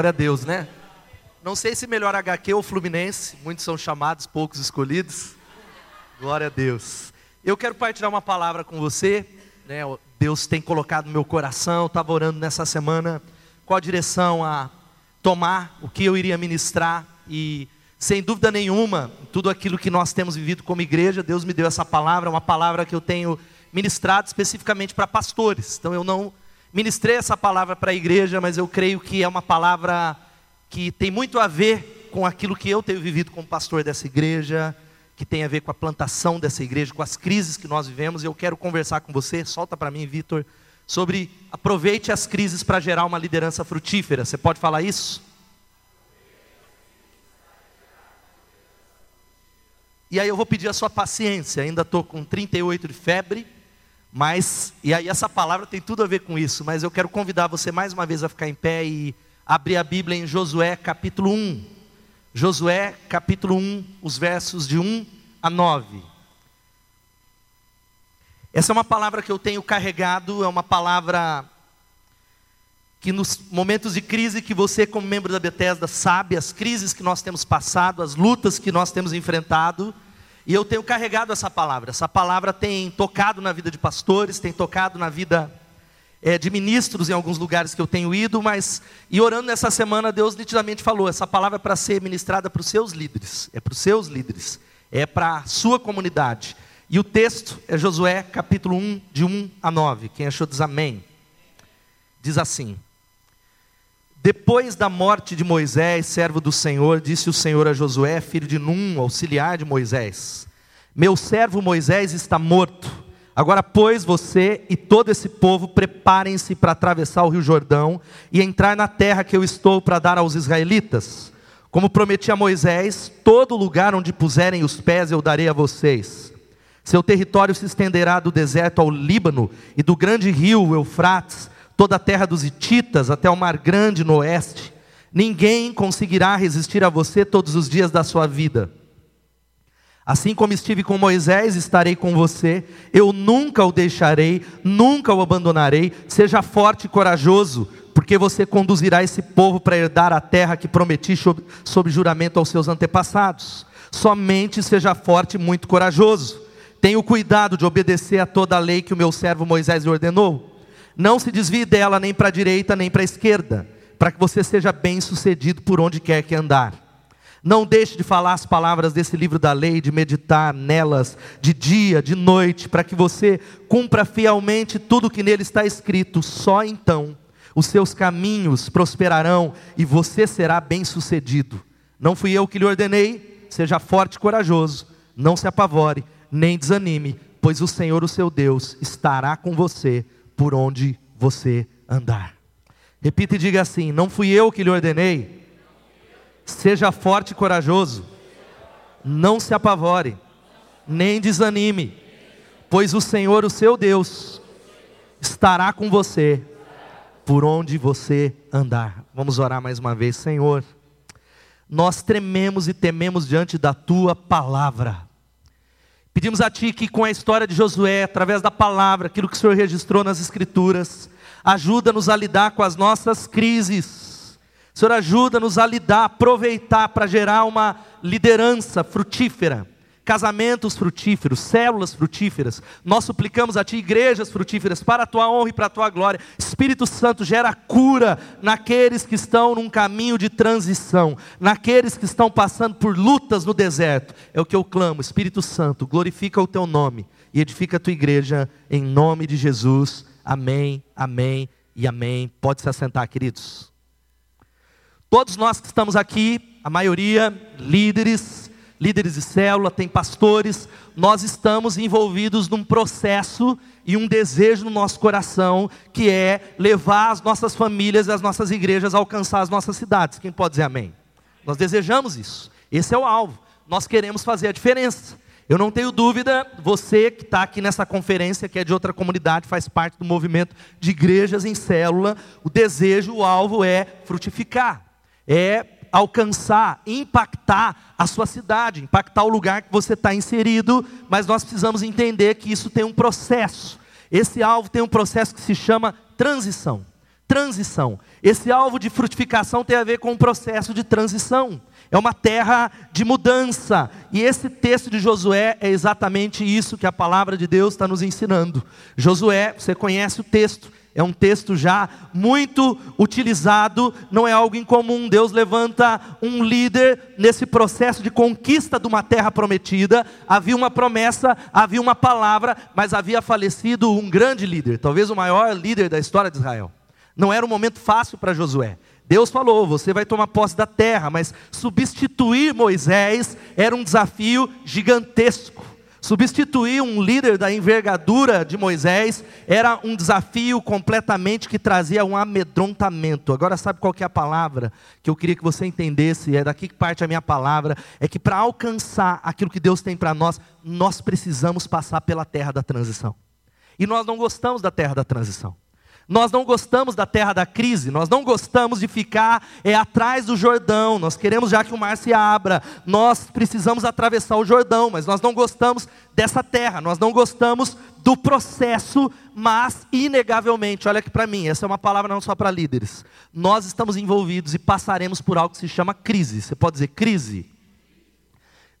Glória a Deus, né? Não sei se melhor HQ ou Fluminense, muitos são chamados, poucos escolhidos. Glória a Deus. Eu quero partilhar uma palavra com você, né? Deus tem colocado no meu coração, estava orando nessa semana qual direção a tomar, o que eu iria ministrar e sem dúvida nenhuma, tudo aquilo que nós temos vivido como igreja, Deus me deu essa palavra, uma palavra que eu tenho ministrado especificamente para pastores. Então eu não ministrei essa palavra para a igreja, mas eu creio que é uma palavra que tem muito a ver com aquilo que eu tenho vivido como pastor dessa igreja, que tem a ver com a plantação dessa igreja, com as crises que nós vivemos. Eu quero conversar com você, solta para mim, Vitor, sobre aproveite as crises para gerar uma liderança frutífera. Você pode falar isso? E aí eu vou pedir a sua paciência, ainda estou com 38 de febre, mas, e aí essa palavra tem tudo a ver com isso, mas eu quero convidar você mais uma vez a ficar em pé e abrir a Bíblia em Josué capítulo 1. Josué capítulo 1, os versos de 1 a 9. Essa é uma palavra que eu tenho carregado, é uma palavra que nos momentos de crise que você, como membro da Bethesda, sabe, as crises que nós temos passado, as lutas que nós temos enfrentado, e eu tenho carregado essa palavra. Essa palavra tem tocado na vida de pastores, tem tocado na vida é, de ministros em alguns lugares que eu tenho ido, mas, e orando nessa semana, Deus nitidamente falou: essa palavra é para ser ministrada para os seus líderes, é para os seus líderes, é para a sua comunidade. E o texto é Josué capítulo 1, de 1 a 9. Quem achou diz amém. Diz assim: depois da morte de Moisés, servo do Senhor, disse o Senhor a Josué, filho de Num, auxiliar de Moisés: Meu servo Moisés está morto. Agora, pois, você e todo esse povo preparem-se para atravessar o rio Jordão e entrar na terra que eu estou para dar aos israelitas. Como prometi a Moisés, todo lugar onde puserem os pés eu darei a vocês. Seu território se estenderá do deserto ao Líbano e do grande rio Eufrates toda a terra dos Hititas até o Mar Grande no oeste. Ninguém conseguirá resistir a você todos os dias da sua vida. Assim como estive com Moisés, estarei com você. Eu nunca o deixarei, nunca o abandonarei. Seja forte e corajoso, porque você conduzirá esse povo para herdar a terra que prometi sob, sob juramento aos seus antepassados. Somente seja forte e muito corajoso. Tenha o cuidado de obedecer a toda a lei que o meu servo Moisés ordenou. Não se desvie dela nem para a direita nem para a esquerda, para que você seja bem sucedido por onde quer que andar. Não deixe de falar as palavras desse livro da lei, de meditar nelas de dia, de noite, para que você cumpra fielmente tudo o que nele está escrito. Só então os seus caminhos prosperarão e você será bem sucedido. Não fui eu que lhe ordenei, seja forte e corajoso, não se apavore, nem desanime, pois o Senhor, o seu Deus, estará com você por onde você andar. Repita e diga assim: Não fui eu que lhe ordenei. Seja forte e corajoso. Não se apavore, nem desanime, pois o Senhor, o seu Deus, estará com você por onde você andar. Vamos orar mais uma vez, Senhor. Nós trememos e tememos diante da tua palavra. Pedimos a Ti que com a história de Josué, através da palavra, aquilo que o Senhor registrou nas Escrituras, ajuda-nos a lidar com as nossas crises. Senhor, ajuda-nos a lidar, aproveitar para gerar uma liderança frutífera casamentos frutíferos, células frutíferas. Nós suplicamos a Ti igrejas frutíferas para a Tua honra e para a Tua glória. Espírito Santo gera cura naqueles que estão num caminho de transição, naqueles que estão passando por lutas no deserto. É o que eu clamo, Espírito Santo, glorifica o Teu nome e edifica a Tua igreja em nome de Jesus. Amém, amém e amém. Pode se assentar, queridos. Todos nós que estamos aqui, a maioria líderes, líderes de célula, tem pastores, nós estamos envolvidos num processo e um desejo no nosso coração que é levar as nossas famílias e as nossas igrejas a alcançar as nossas cidades. Quem pode dizer amém? Nós desejamos isso. Esse é o alvo. Nós queremos fazer a diferença. Eu não tenho dúvida, você que está aqui nessa conferência, que é de outra comunidade, faz parte do movimento de igrejas em célula, o desejo, o alvo é frutificar, é alcançar, impactar a sua cidade, impactar o lugar que você está inserido, mas nós precisamos entender que isso tem um processo. Esse alvo tem um processo que se chama transição. transição. Esse alvo de frutificação tem a ver com um processo de transição. É uma terra de mudança. E esse texto de Josué é exatamente isso que a palavra de Deus está nos ensinando. Josué, você conhece o texto, é um texto já muito utilizado, não é algo incomum. Deus levanta um líder nesse processo de conquista de uma terra prometida. Havia uma promessa, havia uma palavra, mas havia falecido um grande líder, talvez o maior líder da história de Israel. Não era um momento fácil para Josué. Deus falou: você vai tomar posse da terra, mas substituir Moisés era um desafio gigantesco. Substituir um líder da envergadura de Moisés era um desafio completamente que trazia um amedrontamento. Agora, sabe qual é a palavra que eu queria que você entendesse? É daqui que parte a minha palavra. É que para alcançar aquilo que Deus tem para nós, nós precisamos passar pela terra da transição. E nós não gostamos da terra da transição. Nós não gostamos da terra da crise, nós não gostamos de ficar é, atrás do Jordão, nós queremos já que o mar se abra, nós precisamos atravessar o Jordão, mas nós não gostamos dessa terra, nós não gostamos do processo, mas inegavelmente, olha aqui para mim, essa é uma palavra não só para líderes, nós estamos envolvidos e passaremos por algo que se chama crise, você pode dizer crise?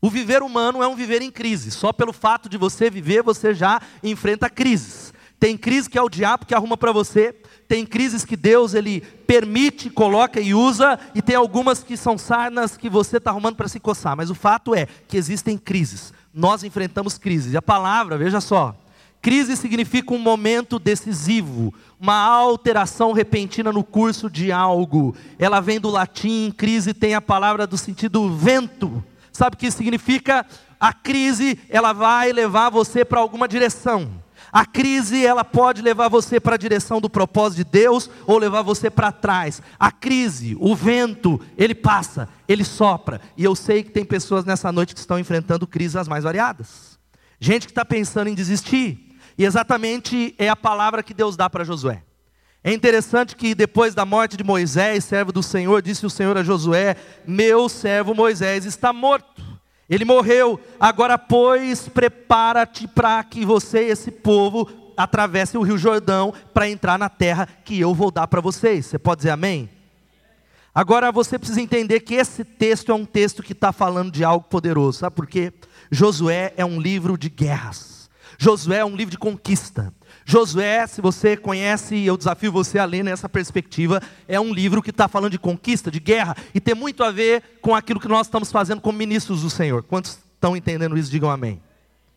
O viver humano é um viver em crise, só pelo fato de você viver, você já enfrenta crises. Tem crise que é o diabo que arruma para você, tem crises que Deus ele permite, coloca e usa, e tem algumas que são sarnas que você está arrumando para se coçar. Mas o fato é que existem crises. Nós enfrentamos crises. E a palavra, veja só, crise significa um momento decisivo, uma alteração repentina no curso de algo. Ela vem do latim, crise tem a palavra do sentido vento. Sabe o que significa? A crise, ela vai levar você para alguma direção. A crise, ela pode levar você para a direção do propósito de Deus ou levar você para trás. A crise, o vento, ele passa, ele sopra. E eu sei que tem pessoas nessa noite que estão enfrentando crises as mais variadas. Gente que está pensando em desistir. E exatamente é a palavra que Deus dá para Josué. É interessante que depois da morte de Moisés, servo do Senhor, disse o Senhor a Josué: Meu servo Moisés está morto. Ele morreu. Agora, pois, prepara-te para que você esse povo atravesse o Rio Jordão para entrar na terra que eu vou dar para vocês. Você pode dizer amém? Agora você precisa entender que esse texto é um texto que está falando de algo poderoso. Sabe por quê? Josué é um livro de guerras. Josué é um livro de conquista. Josué, se você conhece, eu desafio você a ler nessa perspectiva, é um livro que está falando de conquista, de guerra, e tem muito a ver com aquilo que nós estamos fazendo como ministros do Senhor. Quantos estão entendendo isso? Digam amém.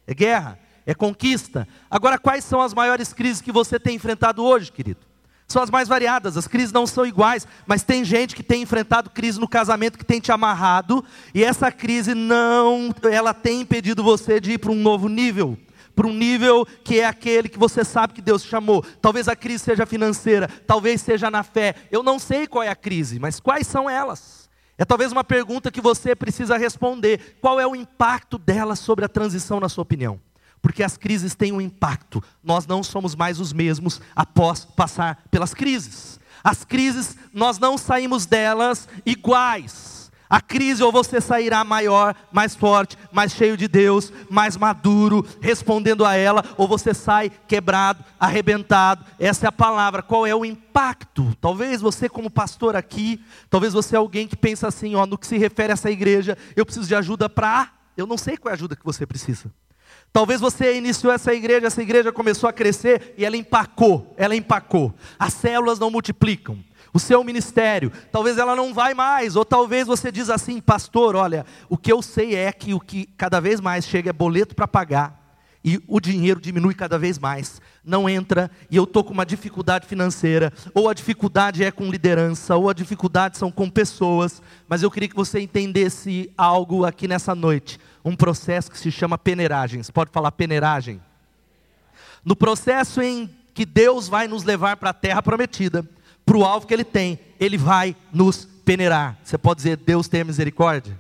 É guerra, é conquista. Agora, quais são as maiores crises que você tem enfrentado hoje, querido? São as mais variadas, as crises não são iguais, mas tem gente que tem enfrentado crise no casamento que tem te amarrado, e essa crise não, ela tem impedido você de ir para um novo nível para um nível que é aquele que você sabe que Deus chamou. Talvez a crise seja financeira, talvez seja na fé. Eu não sei qual é a crise, mas quais são elas? É talvez uma pergunta que você precisa responder. Qual é o impacto delas sobre a transição, na sua opinião? Porque as crises têm um impacto. Nós não somos mais os mesmos após passar pelas crises. As crises, nós não saímos delas iguais. A crise ou você sairá maior, mais forte, mais cheio de Deus, mais maduro, respondendo a ela, ou você sai quebrado, arrebentado. Essa é a palavra. Qual é o impacto? Talvez você como pastor aqui, talvez você é alguém que pensa assim, ó, no que se refere a essa igreja, eu preciso de ajuda para, eu não sei qual é a ajuda que você precisa. Talvez você iniciou essa igreja, essa igreja começou a crescer e ela empacou, ela empacou. As células não multiplicam o seu ministério, talvez ela não vai mais, ou talvez você diz assim, pastor, olha, o que eu sei é que o que cada vez mais chega é boleto para pagar, e o dinheiro diminui cada vez mais, não entra, e eu estou com uma dificuldade financeira, ou a dificuldade é com liderança, ou a dificuldade são com pessoas, mas eu queria que você entendesse algo aqui nessa noite, um processo que se chama peneiragem, você pode falar peneiragem? No processo em que Deus vai nos levar para a terra prometida, para o alvo que Ele tem, Ele vai nos peneirar. Você pode dizer, Deus tem misericórdia?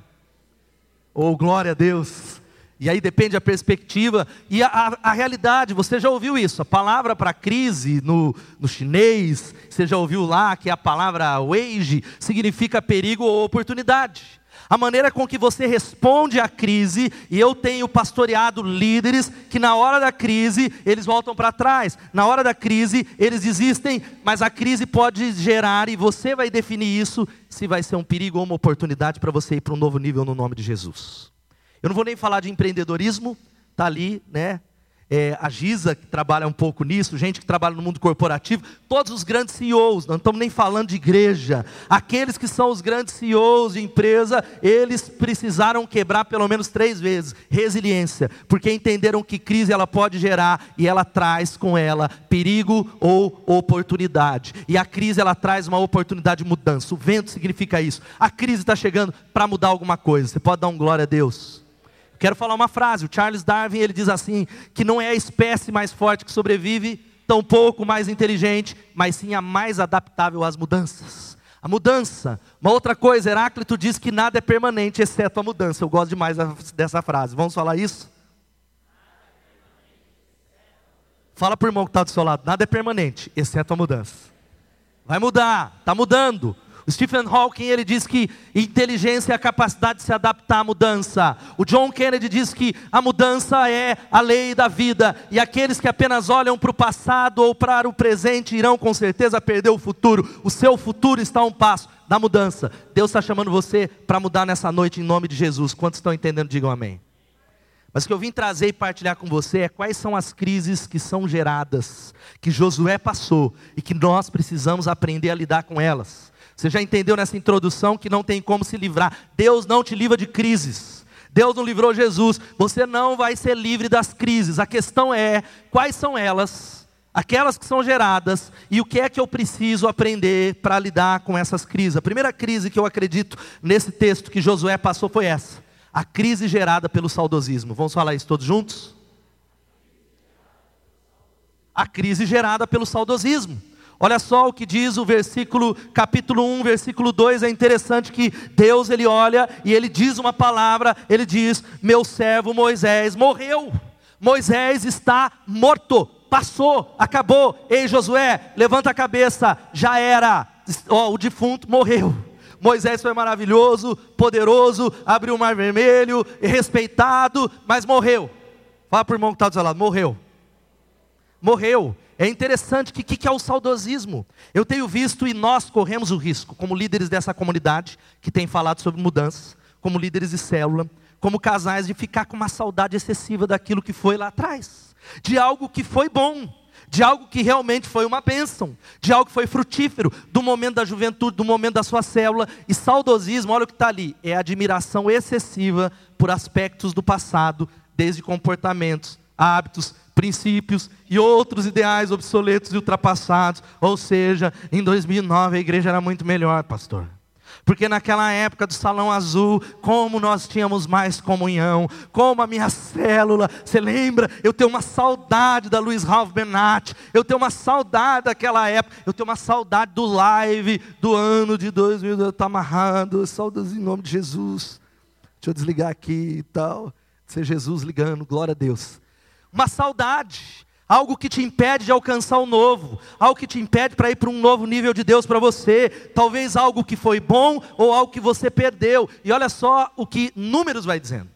Ou glória a Deus. E aí depende da perspectiva e a, a, a, realidade. Você já ouviu isso? A palavra para crise no, no chinês, você já ouviu lá que a palavra wage significa perigo ou oportunidade. A maneira com que você responde à crise, e eu tenho pastoreado líderes que na hora da crise eles voltam para trás, na hora da crise eles desistem, mas a crise pode gerar, e você vai definir isso, se vai ser um perigo ou uma oportunidade para você ir para um novo nível no nome de Jesus. Eu não vou nem falar de empreendedorismo, está ali, né? É, a Giza, que trabalha um pouco nisso, gente que trabalha no mundo corporativo, todos os grandes CEOs, não estamos nem falando de igreja, aqueles que são os grandes CEOs de empresa, eles precisaram quebrar pelo menos três vezes resiliência, porque entenderam que crise ela pode gerar e ela traz com ela perigo ou oportunidade. E a crise ela traz uma oportunidade de mudança. O vento significa isso. A crise está chegando para mudar alguma coisa. Você pode dar um glória a Deus. Quero falar uma frase. O Charles Darwin ele diz assim que não é a espécie mais forte que sobrevive, tampouco mais inteligente, mas sim a mais adaptável às mudanças. A mudança. Uma outra coisa, Heráclito diz que nada é permanente, exceto a mudança. Eu gosto demais dessa frase. Vamos falar isso? Fala para o irmão que está do seu lado: nada é permanente, exceto a mudança. Vai mudar, está mudando. O Stephen Hawking ele diz que inteligência é a capacidade de se adaptar à mudança. O John Kennedy diz que a mudança é a lei da vida e aqueles que apenas olham para o passado ou para o presente irão com certeza perder o futuro. O seu futuro está a um passo da mudança. Deus está chamando você para mudar nessa noite em nome de Jesus. Quantos estão entendendo? Digam amém. Mas o que eu vim trazer e partilhar com você é quais são as crises que são geradas, que Josué passou e que nós precisamos aprender a lidar com elas. Você já entendeu nessa introdução que não tem como se livrar. Deus não te livra de crises. Deus não livrou Jesus. Você não vai ser livre das crises. A questão é quais são elas, aquelas que são geradas, e o que é que eu preciso aprender para lidar com essas crises. A primeira crise que eu acredito nesse texto que Josué passou foi essa: a crise gerada pelo saudosismo. Vamos falar isso todos juntos? A crise gerada pelo saudosismo. Olha só o que diz o versículo, capítulo 1, versículo 2, é interessante que Deus ele olha e ele diz uma palavra, ele diz: "Meu servo Moisés morreu. Moisés está morto, passou, acabou. Ei Josué, levanta a cabeça, já era. Oh, o defunto morreu. Moisés foi maravilhoso, poderoso, abriu o mar vermelho, respeitado, mas morreu. Fala para o irmão que está do seu lado, morreu. Morreu. É interessante que o que, que é o saudosismo? Eu tenho visto e nós corremos o risco, como líderes dessa comunidade, que tem falado sobre mudanças, como líderes de célula, como casais, de ficar com uma saudade excessiva daquilo que foi lá atrás, de algo que foi bom, de algo que realmente foi uma bênção, de algo que foi frutífero, do momento da juventude, do momento da sua célula. E saudosismo, olha o que está ali, é admiração excessiva por aspectos do passado, desde comportamentos, hábitos, princípios e outros ideais obsoletos e ultrapassados. Ou seja, em 2009 a igreja era muito melhor, pastor. Porque naquela época do salão azul, como nós tínhamos mais comunhão, como a minha célula, você lembra? Eu tenho uma saudade da Luiz Ralph Benatti, eu tenho uma saudade daquela época, eu tenho uma saudade do live do ano de 2000, eu estou amarrado, saudades em nome de Jesus. Deixa eu desligar aqui e tal. Ser Jesus ligando, glória a Deus uma saudade, algo que te impede de alcançar o novo, algo que te impede para ir para um novo nível de Deus para você, talvez algo que foi bom ou algo que você perdeu. E olha só o que Números vai dizendo.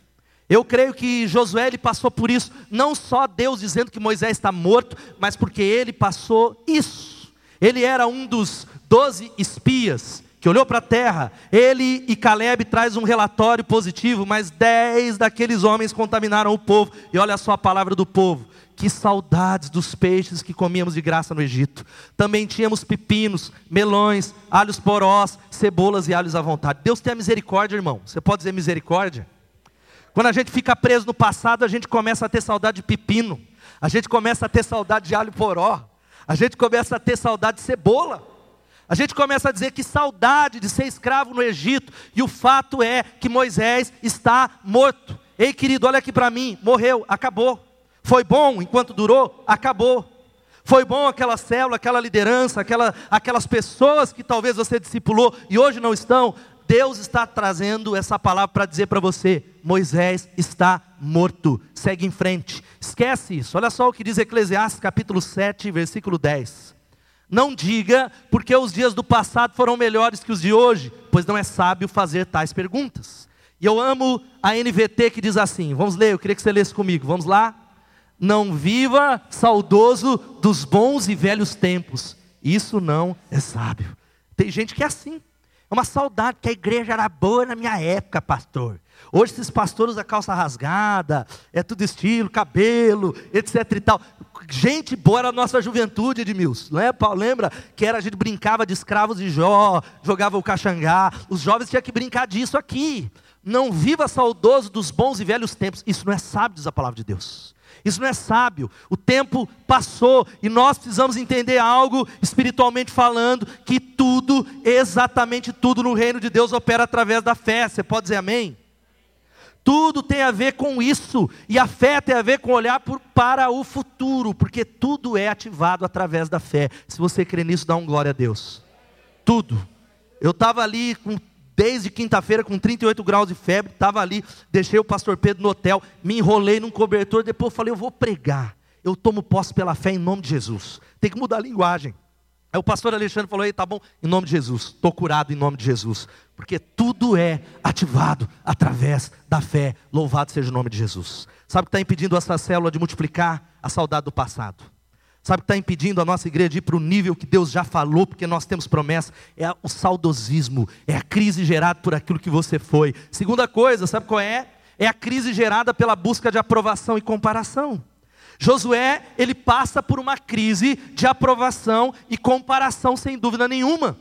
Eu creio que Josué ele passou por isso, não só Deus dizendo que Moisés está morto, mas porque ele passou isso. Ele era um dos doze espias que olhou para a terra, ele e Caleb traz um relatório positivo, mas dez daqueles homens contaminaram o povo. E olha só a palavra do povo. Que saudades dos peixes que comíamos de graça no Egito. Também tínhamos pepinos, melões, alhos porós, cebolas e alhos à vontade. Deus tem a misericórdia, irmão. Você pode dizer misericórdia? Quando a gente fica preso no passado, a gente começa a ter saudade de pepino. A gente começa a ter saudade de alho poró. A gente começa a ter saudade de cebola. A gente começa a dizer que saudade de ser escravo no Egito, e o fato é que Moisés está morto. Ei, querido, olha aqui para mim: morreu, acabou. Foi bom enquanto durou? Acabou. Foi bom aquela célula, aquela liderança, aquela, aquelas pessoas que talvez você discipulou e hoje não estão. Deus está trazendo essa palavra para dizer para você: Moisés está morto. Segue em frente. Esquece isso. Olha só o que diz Eclesiastes capítulo 7, versículo 10. Não diga porque os dias do passado foram melhores que os de hoje, pois não é sábio fazer tais perguntas. E eu amo a NVT que diz assim: vamos ler, eu queria que você lesse comigo, vamos lá? Não viva saudoso dos bons e velhos tempos, isso não é sábio. Tem gente que é assim, é uma saudade, que a igreja era boa na minha época, pastor. Hoje esses pastores usam calça rasgada, é tudo estilo, cabelo, etc e tal. Gente boa era a nossa juventude, Edmilson. Não é, Paulo? Lembra que era, a gente brincava de escravos de Jó, jogava o caxangá. Os jovens tinham que brincar disso aqui. Não viva saudoso dos bons e velhos tempos. Isso não é sábio, diz a palavra de Deus. Isso não é sábio. O tempo passou e nós precisamos entender algo espiritualmente falando que tudo, exatamente tudo no reino de Deus opera através da fé. Você pode dizer amém? Tudo tem a ver com isso, e a fé tem a ver com olhar por, para o futuro, porque tudo é ativado através da fé. Se você crê nisso, dá um glória a Deus. Tudo. Eu estava ali com, desde quinta-feira com 38 graus de febre, estava ali, deixei o pastor Pedro no hotel, me enrolei num cobertor, depois falei, eu vou pregar. Eu tomo posse pela fé em nome de Jesus. Tem que mudar a linguagem. Aí o pastor Alexandre falou: Ei, tá bom, em nome de Jesus, estou curado em nome de Jesus, porque tudo é ativado através da fé. Louvado seja o nome de Jesus. Sabe o que está impedindo essa célula de multiplicar? A saudade do passado. Sabe o que está impedindo a nossa igreja de ir para o nível que Deus já falou, porque nós temos promessa? É o saudosismo, é a crise gerada por aquilo que você foi. Segunda coisa, sabe qual é? É a crise gerada pela busca de aprovação e comparação. Josué, ele passa por uma crise de aprovação e comparação sem dúvida nenhuma,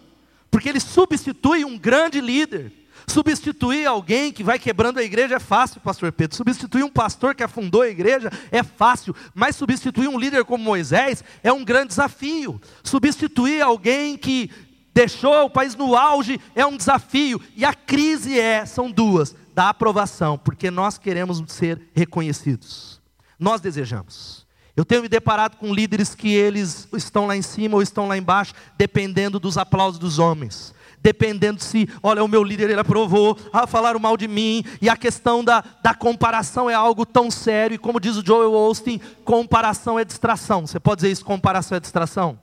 porque ele substitui um grande líder. Substituir alguém que vai quebrando a igreja é fácil, pastor Pedro. Substituir um pastor que afundou a igreja é fácil, mas substituir um líder como Moisés é um grande desafio. Substituir alguém que deixou o país no auge é um desafio. E a crise é, são duas, da aprovação, porque nós queremos ser reconhecidos. Nós desejamos. Eu tenho me deparado com líderes que eles estão lá em cima ou estão lá embaixo, dependendo dos aplausos dos homens. Dependendo se, olha, o meu líder ele aprovou, ah, falaram mal de mim, e a questão da, da comparação é algo tão sério, e como diz o Joel Austin, comparação é distração. Você pode dizer isso, comparação é distração?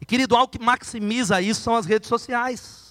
E querido, algo que maximiza isso são as redes sociais.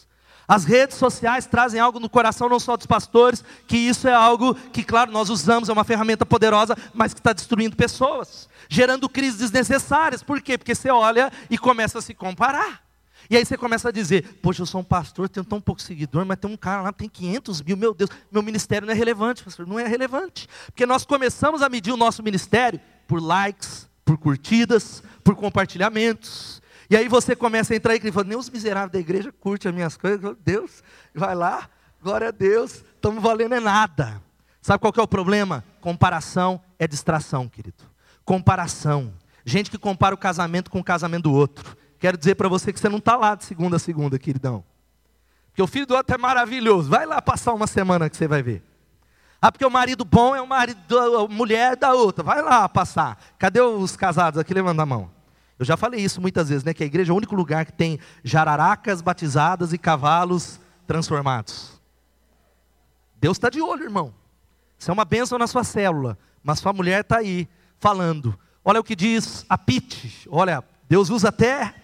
As redes sociais trazem algo no coração não só dos pastores, que isso é algo que, claro, nós usamos, é uma ferramenta poderosa, mas que está destruindo pessoas, gerando crises desnecessárias. Por quê? Porque você olha e começa a se comparar. E aí você começa a dizer, poxa, eu sou um pastor, tenho tão pouco seguidor, mas tem um cara lá, tem 500 mil, meu Deus, meu ministério não é relevante, pastor, não é relevante. Porque nós começamos a medir o nosso ministério por likes, por curtidas, por compartilhamentos. E aí você começa a entrar e fala, nem os miseráveis da igreja curtem as minhas coisas. Deus, vai lá, glória a Deus, estamos valendo é nada. Sabe qual que é o problema? Comparação é distração, querido. Comparação. Gente que compara o casamento com o casamento do outro. Quero dizer para você que você não está lá de segunda a segunda, queridão. Porque o filho do outro é maravilhoso. Vai lá passar uma semana que você vai ver. Ah, porque o marido bom é o marido, a mulher da outra. Vai lá passar. Cadê os casados aqui? Levanta a mão. Eu já falei isso muitas vezes, né? Que a igreja é o único lugar que tem jararacas batizadas e cavalos transformados. Deus está de olho, irmão. Isso é uma bênção na sua célula. Mas sua mulher está aí falando. Olha o que diz a Pite. Olha, Deus usa até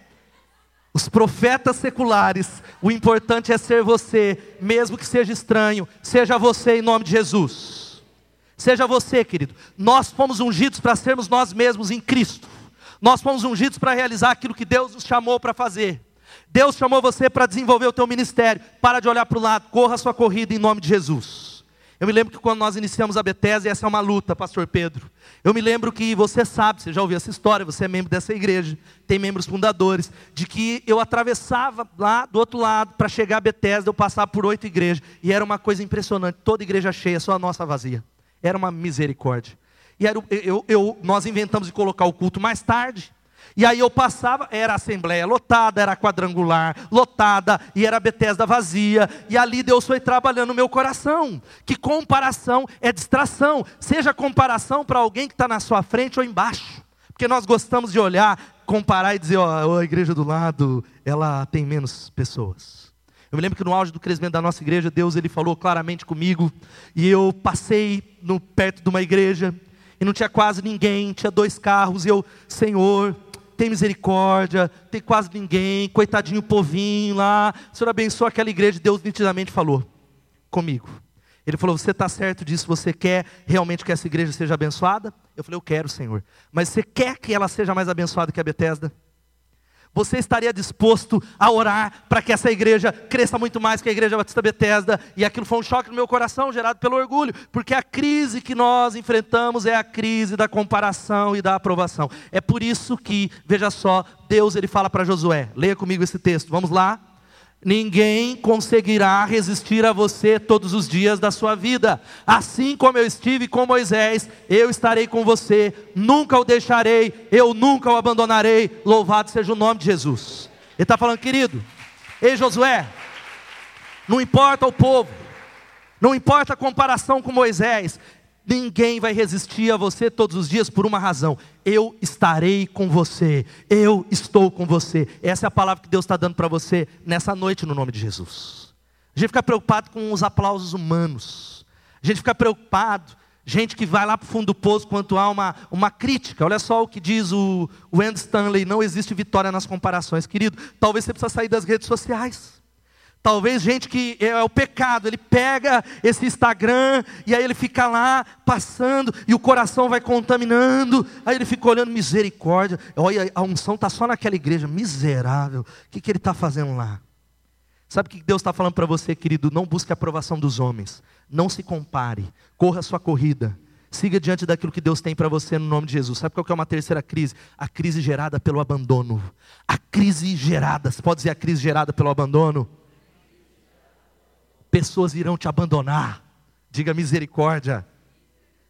os profetas seculares. O importante é ser você, mesmo que seja estranho. Seja você em nome de Jesus. Seja você, querido. Nós fomos ungidos para sermos nós mesmos em Cristo. Nós fomos ungidos para realizar aquilo que Deus nos chamou para fazer. Deus chamou você para desenvolver o teu ministério. Para de olhar para o lado, corra a sua corrida em nome de Jesus. Eu me lembro que quando nós iniciamos a Bethesda, essa é uma luta, pastor Pedro. Eu me lembro que você sabe, você já ouviu essa história, você é membro dessa igreja, tem membros fundadores, de que eu atravessava lá do outro lado para chegar a Bethesda, eu passava por oito igrejas, e era uma coisa impressionante, toda igreja cheia, só a nossa vazia. Era uma misericórdia. E era, eu, eu, nós inventamos de colocar o culto mais tarde. E aí eu passava, era assembleia lotada, era quadrangular lotada, e era Bethesda vazia, e ali Deus foi trabalhando no meu coração. Que comparação é distração, seja comparação para alguém que está na sua frente ou embaixo. Porque nós gostamos de olhar, comparar e dizer, ó, a igreja do lado, ela tem menos pessoas. Eu me lembro que no auge do crescimento da nossa igreja, Deus ele falou claramente comigo, e eu passei no, perto de uma igreja, e não tinha quase ninguém, tinha dois carros, e eu, Senhor, tem misericórdia, tem quase ninguém, coitadinho povinho lá. O Senhor abençoa aquela igreja, Deus nitidamente falou comigo. Ele falou: Você está certo disso? Você quer realmente que essa igreja seja abençoada? Eu falei: Eu quero, Senhor. Mas você quer que ela seja mais abençoada que a Bethesda? Você estaria disposto a orar para que essa igreja cresça muito mais que a igreja Batista Bethesda? E aquilo foi um choque no meu coração, gerado pelo orgulho, porque a crise que nós enfrentamos é a crise da comparação e da aprovação. É por isso que, veja só, Deus ele fala para Josué, leia comigo esse texto, vamos lá. Ninguém conseguirá resistir a você todos os dias da sua vida. Assim como eu estive com Moisés, eu estarei com você, nunca o deixarei, eu nunca o abandonarei. Louvado seja o nome de Jesus. Ele está falando, querido, ei Josué, não importa o povo, não importa a comparação com Moisés, Ninguém vai resistir a você todos os dias por uma razão. Eu estarei com você. Eu estou com você. Essa é a palavra que Deus está dando para você nessa noite, no nome de Jesus. A gente fica preocupado com os aplausos humanos. A gente fica preocupado. Gente que vai lá para o fundo do poço quanto há uma, uma crítica. Olha só o que diz o, o Stanley: não existe vitória nas comparações. Querido, talvez você precisa sair das redes sociais. Talvez gente que é, é o pecado, ele pega esse Instagram e aí ele fica lá passando e o coração vai contaminando. Aí ele fica olhando misericórdia. Olha, a unção está só naquela igreja, miserável. O que, que ele está fazendo lá? Sabe o que Deus está falando para você, querido? Não busque a aprovação dos homens. Não se compare. Corra a sua corrida. Siga diante daquilo que Deus tem para você no nome de Jesus. Sabe qual é uma terceira crise? A crise gerada pelo abandono. A crise gerada, você pode dizer a crise gerada pelo abandono? Pessoas irão te abandonar. Diga misericórdia.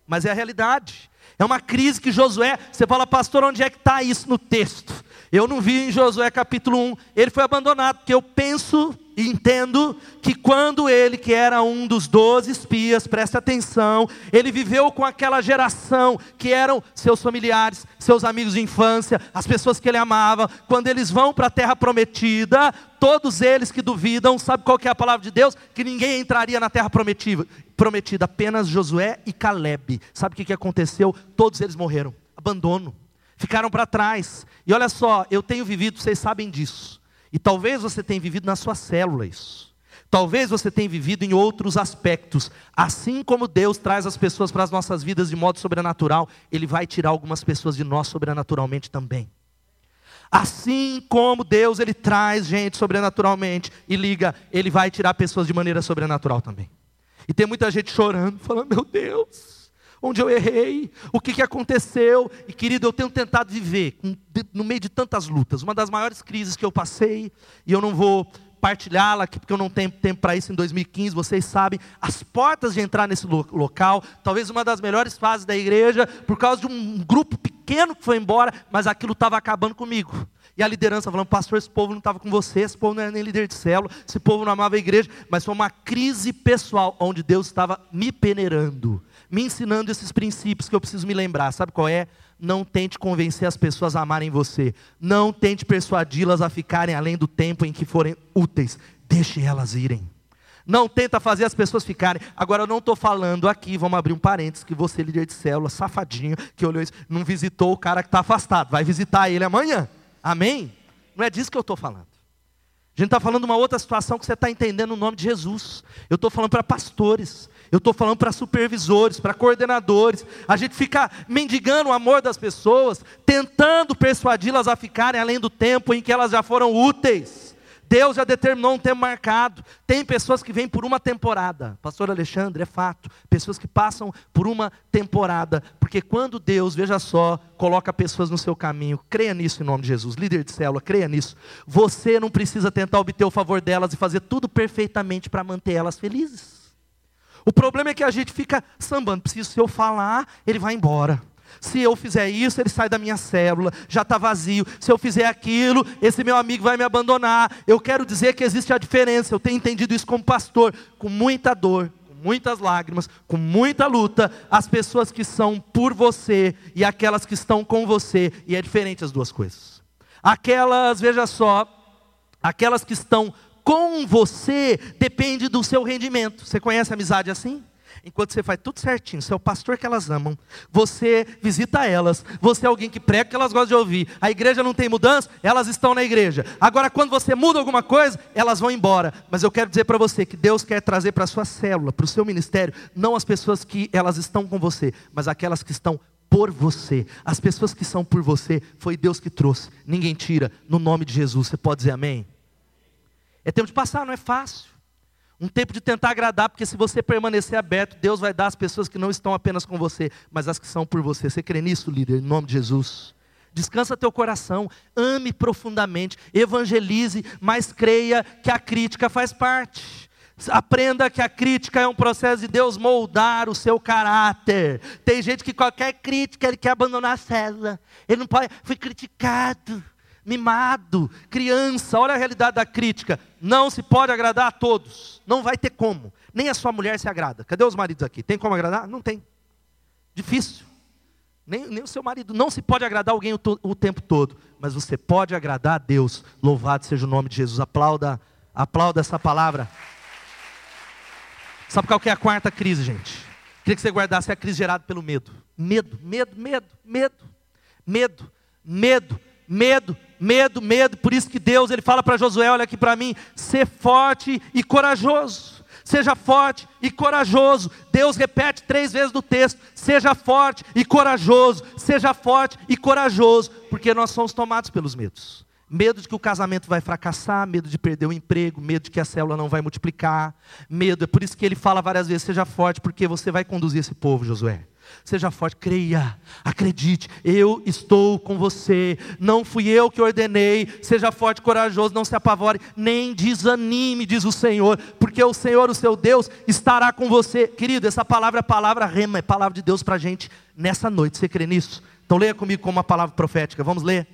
Mas é a realidade. É uma crise que Josué, você fala, pastor, onde é que está isso no texto? Eu não vi em Josué capítulo 1, ele foi abandonado, porque eu penso e entendo que quando ele, que era um dos doze espias, preste atenção, ele viveu com aquela geração que eram seus familiares, seus amigos de infância, as pessoas que ele amava, quando eles vão para a terra prometida, todos eles que duvidam, sabe qual que é a palavra de Deus? Que ninguém entraria na terra prometida, prometida apenas Josué e Caleb. Sabe o que, que aconteceu? Todos eles morreram, abandono, ficaram para trás. E olha só, eu tenho vivido, vocês sabem disso e talvez você tenha vivido nas suas células. Talvez você tenha vivido em outros aspectos. Assim como Deus traz as pessoas para as nossas vidas de modo sobrenatural, Ele vai tirar algumas pessoas de nós sobrenaturalmente também. Assim como Deus ele traz gente sobrenaturalmente e liga, Ele vai tirar pessoas de maneira sobrenatural também. E tem muita gente chorando, falando: Meu Deus, onde eu errei, o que, que aconteceu. E querido, eu tenho tentado viver no meio de tantas lutas. Uma das maiores crises que eu passei, e eu não vou partilhá-la aqui, porque eu não tenho tempo para isso em 2015, vocês sabem, as portas de entrar nesse local, talvez uma das melhores fases da igreja, por causa de um grupo pequeno que foi embora, mas aquilo estava acabando comigo. E a liderança falando, pastor, esse povo não estava com você, esse povo não era nem líder de célula, esse povo não amava a igreja, mas foi uma crise pessoal, onde Deus estava me peneirando me ensinando esses princípios que eu preciso me lembrar. Sabe qual é? Não tente convencer as pessoas a amarem você. Não tente persuadi-las a ficarem além do tempo em que forem úteis. Deixe elas irem. Não tenta fazer as pessoas ficarem. Agora eu não estou falando aqui, vamos abrir um parênteses, que você, líder de célula, safadinho, que olhou isso, não visitou o cara que está afastado. Vai visitar ele amanhã. Amém? Não é disso que eu estou falando. A gente está falando uma outra situação que você está entendendo no nome de Jesus. Eu estou falando para pastores. Eu estou falando para supervisores, para coordenadores. A gente fica mendigando o amor das pessoas, tentando persuadi-las a ficarem além do tempo em que elas já foram úteis. Deus já determinou um tempo marcado. Tem pessoas que vêm por uma temporada. Pastor Alexandre, é fato. Pessoas que passam por uma temporada. Porque quando Deus, veja só, coloca pessoas no seu caminho, creia nisso em nome de Jesus. Líder de célula, creia nisso. Você não precisa tentar obter o favor delas e fazer tudo perfeitamente para manter elas felizes. O problema é que a gente fica sambando. Preciso, se eu falar, ele vai embora. Se eu fizer isso, ele sai da minha célula, já está vazio. Se eu fizer aquilo, esse meu amigo vai me abandonar. Eu quero dizer que existe a diferença. Eu tenho entendido isso como pastor, com muita dor, com muitas lágrimas, com muita luta. As pessoas que são por você e aquelas que estão com você. E é diferente as duas coisas. Aquelas, veja só, aquelas que estão com você depende do seu rendimento. Você conhece amizade assim? Enquanto você faz tudo certinho, você é o pastor que elas amam, você visita elas, você é alguém que prega que elas gostam de ouvir, a igreja não tem mudança, elas estão na igreja. Agora, quando você muda alguma coisa, elas vão embora. Mas eu quero dizer para você que Deus quer trazer para a sua célula, para o seu ministério, não as pessoas que elas estão com você, mas aquelas que estão por você. As pessoas que são por você, foi Deus que trouxe. Ninguém tira, no nome de Jesus. Você pode dizer amém? É tempo de passar, não é fácil. Um tempo de tentar agradar, porque se você permanecer aberto, Deus vai dar as pessoas que não estão apenas com você, mas as que são por você. Você crê nisso, líder, em nome de Jesus? Descansa teu coração, ame profundamente, evangelize, mas creia que a crítica faz parte. Aprenda que a crítica é um processo de Deus moldar o seu caráter. Tem gente que qualquer crítica ele quer abandonar a célula. Ele não pode, foi criticado, mimado, criança. Olha a realidade da crítica. Não se pode agradar a todos. Não vai ter como. Nem a sua mulher se agrada. Cadê os maridos aqui? Tem como agradar? Não tem. Difícil. Nem, nem o seu marido. Não se pode agradar alguém o, o tempo todo. Mas você pode agradar a Deus. Louvado seja o nome de Jesus. Aplauda, aplauda essa palavra. Sabe qual que é a quarta crise, gente? Queria que você guardasse a crise gerada pelo medo. Medo, medo, medo, medo, medo, medo, medo, medo, medo. Por isso que Deus ele fala para Josué, olha aqui para mim, ser forte e corajoso. Seja forte e corajoso. Deus repete três vezes no texto: seja forte e corajoso, seja forte e corajoso, porque nós somos tomados pelos medos. Medo de que o casamento vai fracassar, medo de perder o emprego, medo de que a célula não vai multiplicar, medo, é por isso que ele fala várias vezes: seja forte, porque você vai conduzir esse povo, Josué. Seja forte, creia, acredite, eu estou com você, não fui eu que ordenei, seja forte, corajoso, não se apavore, nem desanime, diz o Senhor, porque o Senhor, o seu Deus, estará com você. Querido, essa palavra é palavra rema, é palavra de Deus para a gente nessa noite, você crê nisso? Então leia comigo como uma palavra profética, vamos ler?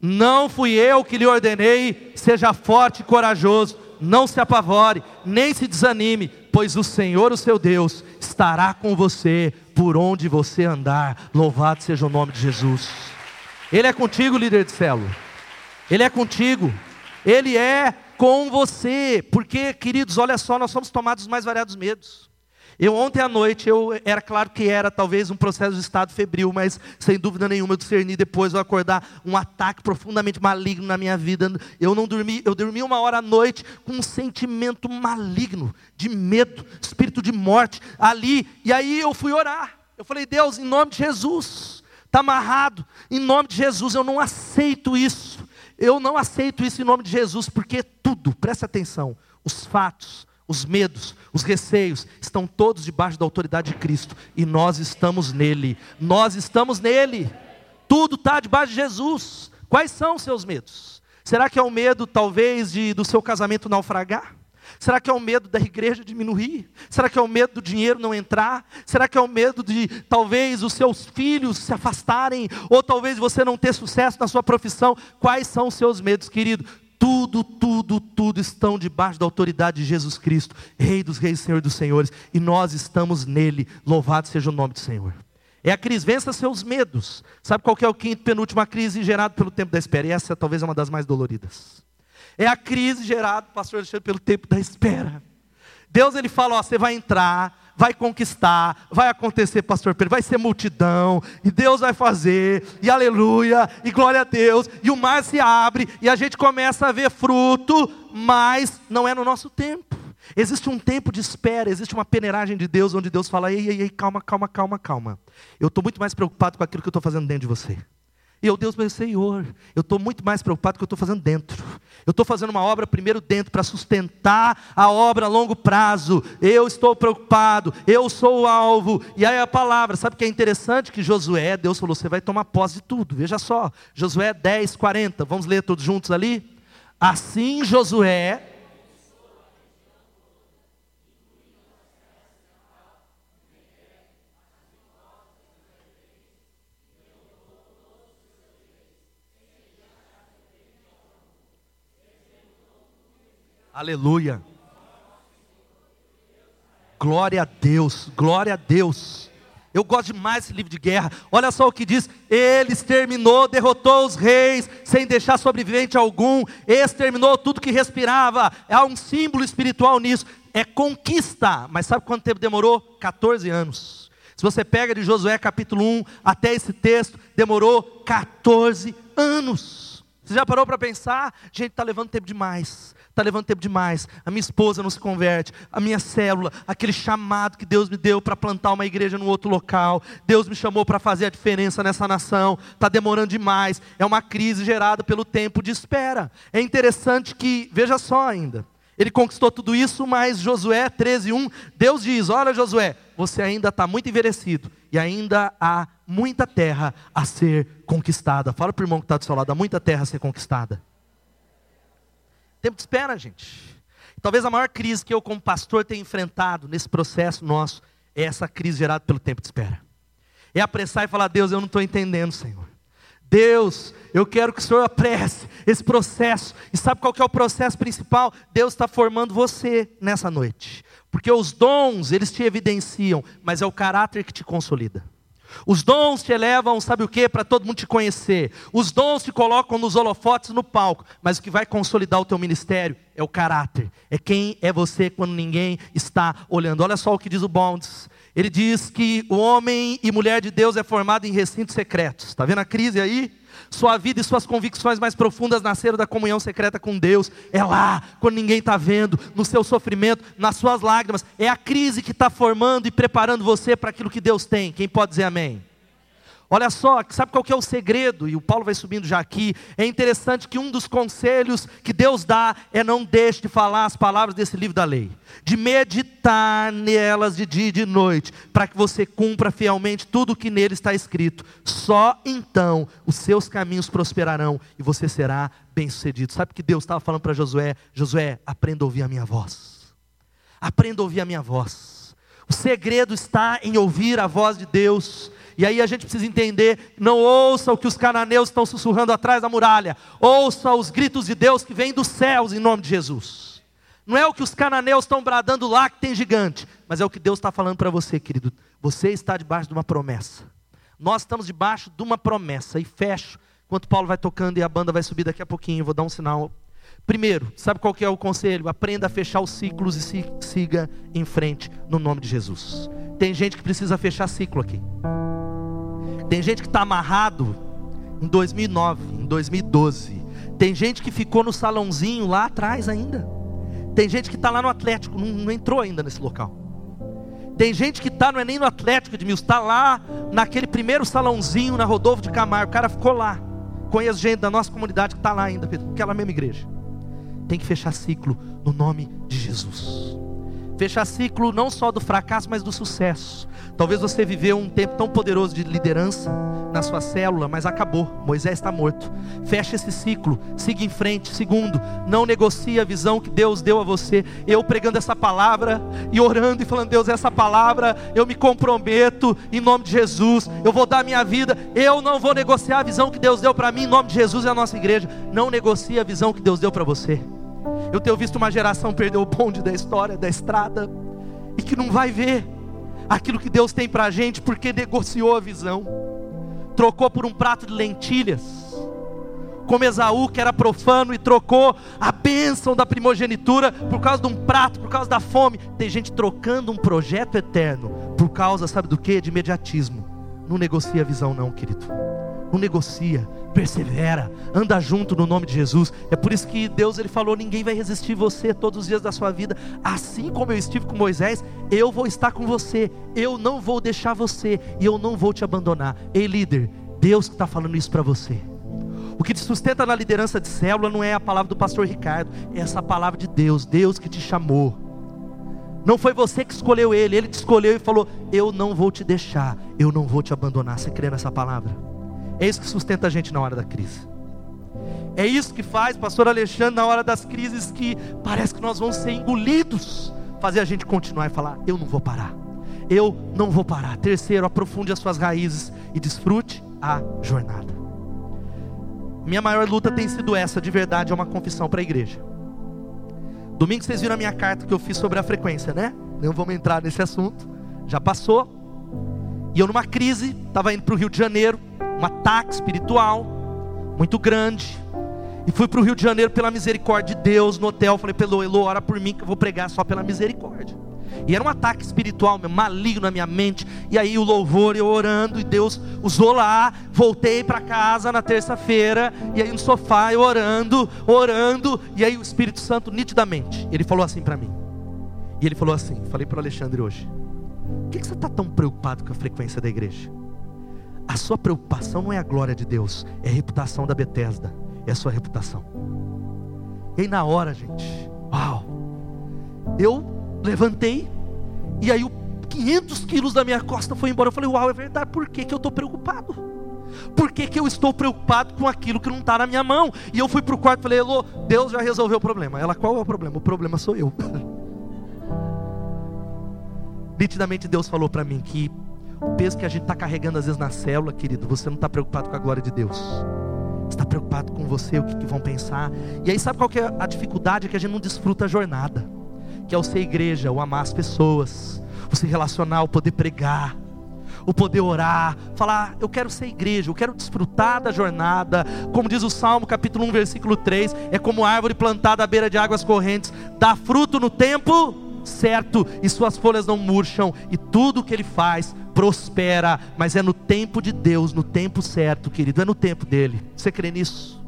Não fui eu que lhe ordenei, seja forte e corajoso, não se apavore, nem se desanime, pois o Senhor, o seu Deus, estará com você por onde você andar. Louvado seja o nome de Jesus. Ele é contigo, líder de célula. Ele é contigo. Ele é com você. Porque, queridos, olha só, nós somos tomados dos mais variados medos. Eu ontem à noite, eu era claro que era talvez um processo de estado febril, mas sem dúvida nenhuma eu discerni depois eu acordar um ataque profundamente maligno na minha vida. Eu não dormi, eu dormi uma hora à noite com um sentimento maligno, de medo, espírito de morte ali. E aí eu fui orar. Eu falei, Deus, em nome de Jesus, está amarrado, em nome de Jesus, eu não aceito isso. Eu não aceito isso em nome de Jesus, porque tudo, presta atenção, os fatos, os medos, os receios, estão todos debaixo da autoridade de Cristo, e nós estamos nele, nós estamos nele, tudo está debaixo de Jesus. Quais são os seus medos? Será que é o medo, talvez, de, do seu casamento naufragar? Será que é o medo da igreja diminuir? Será que é o medo do dinheiro não entrar? Será que é o medo de talvez os seus filhos se afastarem? Ou talvez você não ter sucesso na sua profissão? Quais são os seus medos, querido? Tudo, tudo, tudo estão debaixo da autoridade de Jesus Cristo, Rei dos Reis, Senhor dos Senhores, e nós estamos nele. Louvado seja o nome do Senhor. É a crise, vença seus medos. Sabe qual é o quinto penúltima crise gerada pelo tempo da espera? E essa talvez é uma das mais doloridas. É a crise gerada, pastor Alexandre, pelo tempo da espera. Deus ele fala, ó, você vai entrar, vai conquistar, vai acontecer, pastor Pedro, vai ser multidão, e Deus vai fazer, e aleluia, e glória a Deus, e o mar se abre, e a gente começa a ver fruto, mas não é no nosso tempo. Existe um tempo de espera, existe uma peneiragem de Deus, onde Deus fala: ei, ei, ei, calma, calma, calma, calma. Eu estou muito mais preocupado com aquilo que eu estou fazendo dentro de você. E eu, Deus, meu Senhor, eu estou muito mais preocupado com o que eu estou fazendo dentro. Eu estou fazendo uma obra primeiro dentro para sustentar a obra a longo prazo. Eu estou preocupado, eu sou o alvo. E aí a palavra, sabe o que é interessante? Que Josué, Deus falou: você vai tomar posse de tudo. Veja só, Josué 10, 40. Vamos ler todos juntos ali? Assim Josué Aleluia. Glória a Deus, glória a Deus. Eu gosto demais desse livro de guerra. Olha só o que diz: Ele exterminou, derrotou os reis, sem deixar sobrevivente algum, exterminou tudo que respirava. Há um símbolo espiritual nisso. é conquista. Mas sabe quanto tempo demorou? 14 anos. Se você pega de Josué capítulo 1 até esse texto, demorou 14 anos. Você já parou para pensar? Gente, está levando tempo demais. Está levando tempo demais. A minha esposa não se converte. A minha célula, aquele chamado que Deus me deu para plantar uma igreja num outro local. Deus me chamou para fazer a diferença nessa nação. Está demorando demais. É uma crise gerada pelo tempo de espera. É interessante que, veja só ainda. Ele conquistou tudo isso, mas Josué 13:1, Deus diz: Olha, Josué, você ainda está muito envelhecido e ainda há muita terra a ser conquistada. Fala para o irmão que está do seu lado: há muita terra a ser conquistada. Tempo de espera, gente. Talvez a maior crise que eu, como pastor, tenha enfrentado nesse processo nosso é essa crise gerada pelo tempo de espera. É apressar e falar: Deus, eu não estou entendendo, Senhor. Deus, eu quero que o Senhor apresse esse processo. E sabe qual que é o processo principal? Deus está formando você nessa noite. Porque os dons, eles te evidenciam, mas é o caráter que te consolida. Os dons te elevam, sabe o que? Para todo mundo te conhecer. Os dons te colocam nos holofotes no palco, mas o que vai consolidar o teu ministério é o caráter. É quem é você quando ninguém está olhando. Olha só o que diz o Bonds. Ele diz que o homem e mulher de Deus é formado em recintos secretos. Está vendo a crise aí? Sua vida e suas convicções mais profundas nasceram da comunhão secreta com Deus. É lá, quando ninguém está vendo, no seu sofrimento, nas suas lágrimas. É a crise que está formando e preparando você para aquilo que Deus tem. Quem pode dizer amém? Olha só, sabe qual que é o segredo? E o Paulo vai subindo já aqui. É interessante que um dos conselhos que Deus dá é não deixe de falar as palavras desse livro da lei, de meditar nelas de dia e de noite, para que você cumpra fielmente tudo o que nele está escrito. Só então os seus caminhos prosperarão e você será bem-sucedido. Sabe o que Deus estava falando para Josué? Josué, aprenda a ouvir a minha voz. Aprenda a ouvir a minha voz. O segredo está em ouvir a voz de Deus e aí a gente precisa entender: não ouça o que os cananeus estão sussurrando atrás da muralha, ouça os gritos de Deus que vêm dos céus em nome de Jesus. Não é o que os cananeus estão bradando lá que tem gigante, mas é o que Deus está falando para você, querido. Você está debaixo de uma promessa. Nós estamos debaixo de uma promessa. E fecho, enquanto Paulo vai tocando e a banda vai subir daqui a pouquinho, vou dar um sinal. Primeiro, sabe qual que é o conselho? Aprenda a fechar os ciclos e siga em frente no nome de Jesus. Tem gente que precisa fechar ciclo aqui. Tem gente que está amarrado em 2009, em 2012. Tem gente que ficou no salãozinho lá atrás ainda. Tem gente que está lá no Atlético, não, não, entrou ainda nesse local. Tem gente que está, não é nem no Atlético, Edmilson, está lá naquele primeiro salãozinho na Rodolfo de Camargo. O cara ficou lá. Conheço gente da nossa comunidade que está lá ainda, aquela mesma igreja. Tem que fechar ciclo no nome de Jesus. Fechar ciclo não só do fracasso, mas do sucesso. Talvez você viveu um tempo tão poderoso de liderança na sua célula, mas acabou. Moisés está morto. Fecha esse ciclo, siga em frente. Segundo, não negocie a visão que Deus deu a você. Eu pregando essa palavra e orando e falando, Deus, essa palavra eu me comprometo em nome de Jesus. Eu vou dar minha vida. Eu não vou negociar a visão que Deus deu para mim em nome de Jesus e a nossa igreja. Não negocie a visão que Deus deu para você. Eu tenho visto uma geração perder o bonde da história, da estrada, e que não vai ver aquilo que Deus tem para a gente, porque negociou a visão, trocou por um prato de lentilhas, como Esaú, que era profano, e trocou a bênção da primogenitura por causa de um prato, por causa da fome. Tem gente trocando um projeto eterno por causa, sabe do que? De imediatismo. Não negocia a visão, não, querido. Não negocia, persevera, anda junto no nome de Jesus. É por isso que Deus ele falou: ninguém vai resistir você todos os dias da sua vida. Assim como eu estive com Moisés, eu vou estar com você. Eu não vou deixar você e eu não vou te abandonar. Ei, líder, Deus está falando isso para você. O que te sustenta na liderança de célula não é a palavra do pastor Ricardo, é essa palavra de Deus, Deus que te chamou. Não foi você que escolheu ele, ele te escolheu e falou: Eu não vou te deixar, eu não vou te abandonar. Você crê nessa palavra? É isso que sustenta a gente na hora da crise. É isso que faz, pastor Alexandre, na hora das crises que parece que nós vamos ser engolidos, fazer a gente continuar e falar: eu não vou parar. Eu não vou parar. Terceiro, aprofunde as suas raízes e desfrute a jornada. Minha maior luta tem sido essa, de verdade, é uma confissão para a igreja. Domingo vocês viram a minha carta que eu fiz sobre a frequência, né? Não vamos entrar nesse assunto. Já passou. E eu numa crise, estava indo para o Rio de Janeiro, um ataque espiritual muito grande. E fui para o Rio de Janeiro pela misericórdia de Deus, no hotel. Falei, pelo Elo, ora por mim que eu vou pregar só pela misericórdia. E era um ataque espiritual, maligno na minha mente. E aí o louvor, eu orando, e Deus usou lá. Voltei para casa na terça-feira, e aí no sofá, eu orando, orando. E aí o Espírito Santo, nitidamente, ele falou assim para mim. E ele falou assim: falei para o Alexandre hoje. Por que, que você está tão preocupado com a frequência da igreja? A sua preocupação não é a glória de Deus, é a reputação da Bethesda, é a sua reputação. E aí na hora, gente, uau, eu levantei, e aí o 500 quilos da minha costa foi embora. Eu falei, uau, é verdade, por que, que eu estou preocupado? Por que, que eu estou preocupado com aquilo que não está na minha mão? E eu fui para o quarto e falei, Elô, Deus já resolveu o problema. Ela, qual é o problema? O problema sou eu. Nitidamente Deus falou para mim que o peso que a gente está carregando às vezes na célula, querido, você não está preocupado com a glória de Deus. Você está preocupado com você, o que, que, vão pensar. E aí sabe qual que é a dificuldade? É que a gente não desfruta a jornada. Que é o ser igreja, o amar as pessoas, o se relacionar, o poder pregar, o poder orar, falar, eu quero ser igreja, eu quero desfrutar da jornada. Como diz o Salmo, capítulo 1, versículo 3, é como árvore plantada à beira de águas correntes, dá fruto no tempo certo e suas folhas não murcham, e tudo que ele faz prospera, mas é no tempo de Deus, no tempo certo, querido, é no tempo dele. Você crê nisso?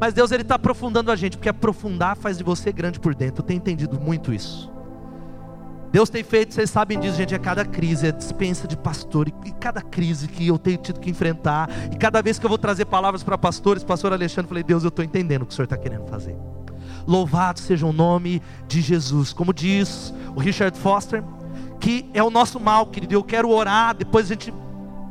Mas Deus ele está aprofundando a gente, porque aprofundar faz de você grande por dentro. Eu tenho entendido muito isso. Deus tem feito, vocês sabem disso, gente, é cada crise, é dispensa de pastor, e cada crise que eu tenho tido que enfrentar, e cada vez que eu vou trazer palavras para pastores, pastor Alexandre, falei, Deus, eu estou entendendo o que o Senhor está querendo fazer. Louvado seja o nome de Jesus. Como diz o Richard Foster, que é o nosso mal, querido. Eu quero orar, depois a gente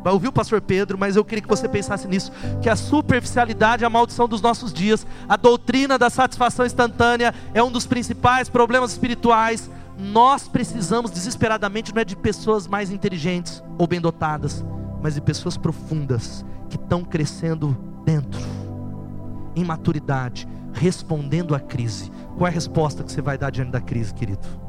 vai ouvir o pastor Pedro, mas eu queria que você pensasse nisso, que a superficialidade é a maldição dos nossos dias. A doutrina da satisfação instantânea é um dos principais problemas espirituais. Nós precisamos desesperadamente não é de pessoas mais inteligentes ou bem dotadas, mas de pessoas profundas que estão crescendo dentro em maturidade, respondendo à crise. Qual é a resposta que você vai dar diante da crise, querido?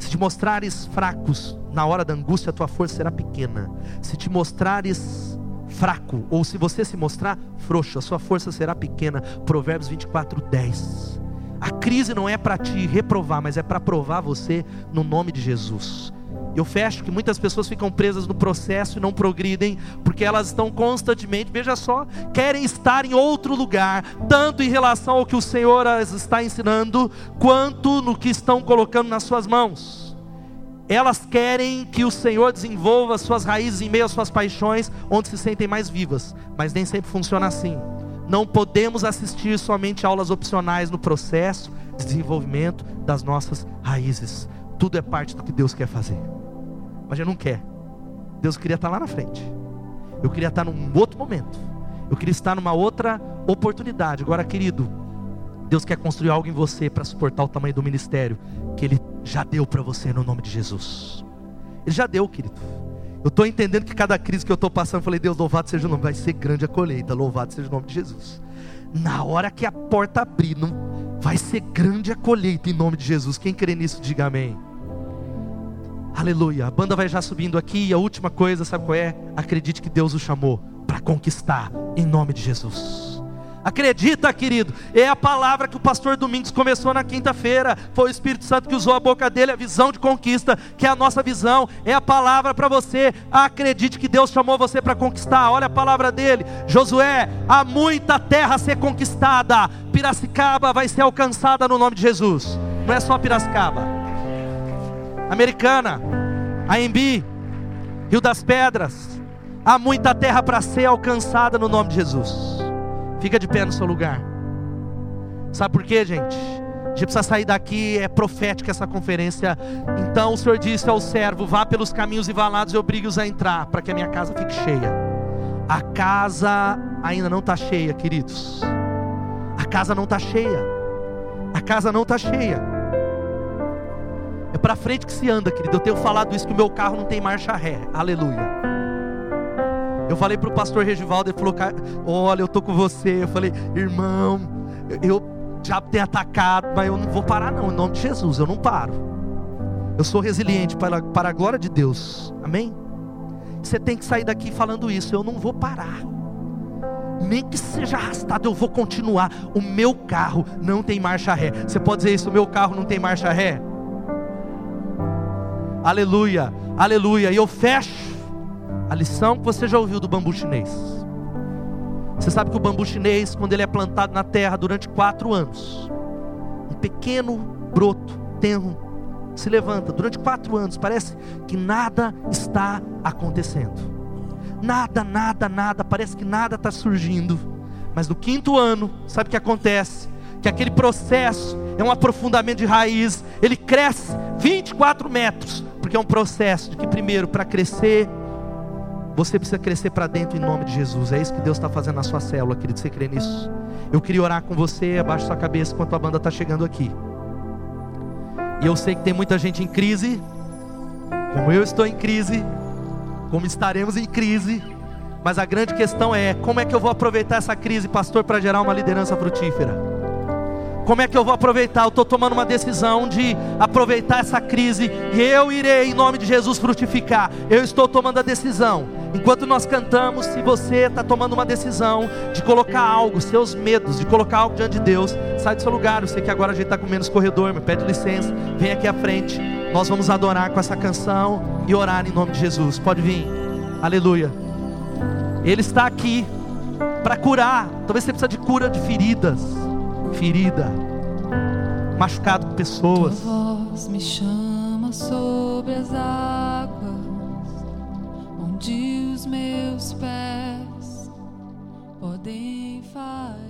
Se te mostrares fracos na hora da angústia, a tua força será pequena. Se te mostrares fraco, ou se você se mostrar frouxo, a sua força será pequena. Provérbios 24, 10. A crise não é para te reprovar, mas é para provar você no nome de Jesus. Eu fecho que muitas pessoas ficam presas no processo e não progridem, porque elas estão constantemente, veja só, querem estar em outro lugar, tanto em relação ao que o Senhor as está ensinando, quanto no que estão colocando nas suas mãos. Elas querem que o Senhor desenvolva suas raízes em meio às suas paixões, onde se sentem mais vivas, mas nem sempre funciona assim. Não podemos assistir somente aulas opcionais no processo de desenvolvimento das nossas raízes. Tudo é parte do que Deus quer fazer mas eu não quer. Deus queria estar lá na frente. Eu queria estar num outro momento. Eu queria estar numa outra oportunidade. Agora, querido, Deus quer construir algo em você para suportar o tamanho do ministério que Ele já deu para você no nome de Jesus. Ele já deu, querido. Eu estou entendendo que cada crise que eu estou passando, eu falei, Deus, louvado seja o nome. Vai ser grande a colheita, louvado seja o nome de Jesus. Na hora que a porta abrir, não, vai ser grande a colheita em nome de Jesus. Quem crê nisso, diga amém. Aleluia. A banda vai já subindo aqui e a última coisa, sabe qual é? Acredite que Deus o chamou para conquistar em nome de Jesus. Acredita, querido, é a palavra que o pastor Domingos começou na quinta-feira. Foi o Espírito Santo que usou a boca dele, a visão de conquista, que é a nossa visão, é a palavra para você. Acredite que Deus chamou você para conquistar. Olha a palavra dele, Josué: há muita terra a ser conquistada. Piracicaba vai ser alcançada no nome de Jesus. Não é só Piracicaba. Americana, AMB, Rio das Pedras. Há muita terra para ser alcançada no nome de Jesus. Fica de pé no seu lugar. Sabe por quê, gente? A gente precisa sair daqui, é profética essa conferência. Então o Senhor disse ao servo: vá pelos caminhos e valados e obrigue-os a entrar, para que a minha casa fique cheia. A casa ainda não está cheia, queridos. A casa não está cheia. A casa não está cheia. É para frente que se anda, querido. Eu tenho falado isso que o meu carro não tem marcha ré. Aleluia. Eu falei para o pastor Regivaldo, ele falou: Olha, eu tô com você. Eu falei, irmão, eu já tenho atacado, mas eu não vou parar, não. Em nome de Jesus, eu não paro. Eu sou resiliente para, para a glória de Deus. Amém? Você tem que sair daqui falando isso. Eu não vou parar. nem que seja arrastado, eu vou continuar. O meu carro não tem marcha ré. Você pode dizer isso: o meu carro não tem marcha ré? Aleluia, aleluia. E eu fecho a lição que você já ouviu do bambu chinês. Você sabe que o bambu chinês, quando ele é plantado na terra durante quatro anos, um pequeno broto tenro se levanta durante quatro anos, parece que nada está acontecendo. Nada, nada, nada, parece que nada está surgindo. Mas no quinto ano, sabe o que acontece? Que aquele processo é um aprofundamento de raiz, ele cresce 24 metros, porque é um processo de que, primeiro, para crescer, você precisa crescer para dentro em nome de Jesus. É isso que Deus está fazendo na sua célula, querido. Você crê nisso? Eu queria orar com você, abaixa sua cabeça enquanto a banda está chegando aqui. E eu sei que tem muita gente em crise, como eu estou em crise, como estaremos em crise. Mas a grande questão é: como é que eu vou aproveitar essa crise, pastor, para gerar uma liderança frutífera? Como é que eu vou aproveitar? Eu estou tomando uma decisão de aproveitar essa crise e eu irei, em nome de Jesus, frutificar. Eu estou tomando a decisão. Enquanto nós cantamos, se você está tomando uma decisão de colocar algo, seus medos, de colocar algo diante de Deus, sai do seu lugar. Eu sei que agora a gente está com menos corredor, me pede licença, vem aqui à frente. Nós vamos adorar com essa canção e orar em nome de Jesus. Pode vir, aleluia. Ele está aqui para curar. Talvez você precise de cura de feridas ferida, machucado por pessoas. Tua voz me chama sobre as águas, onde os meus pés podem falhar.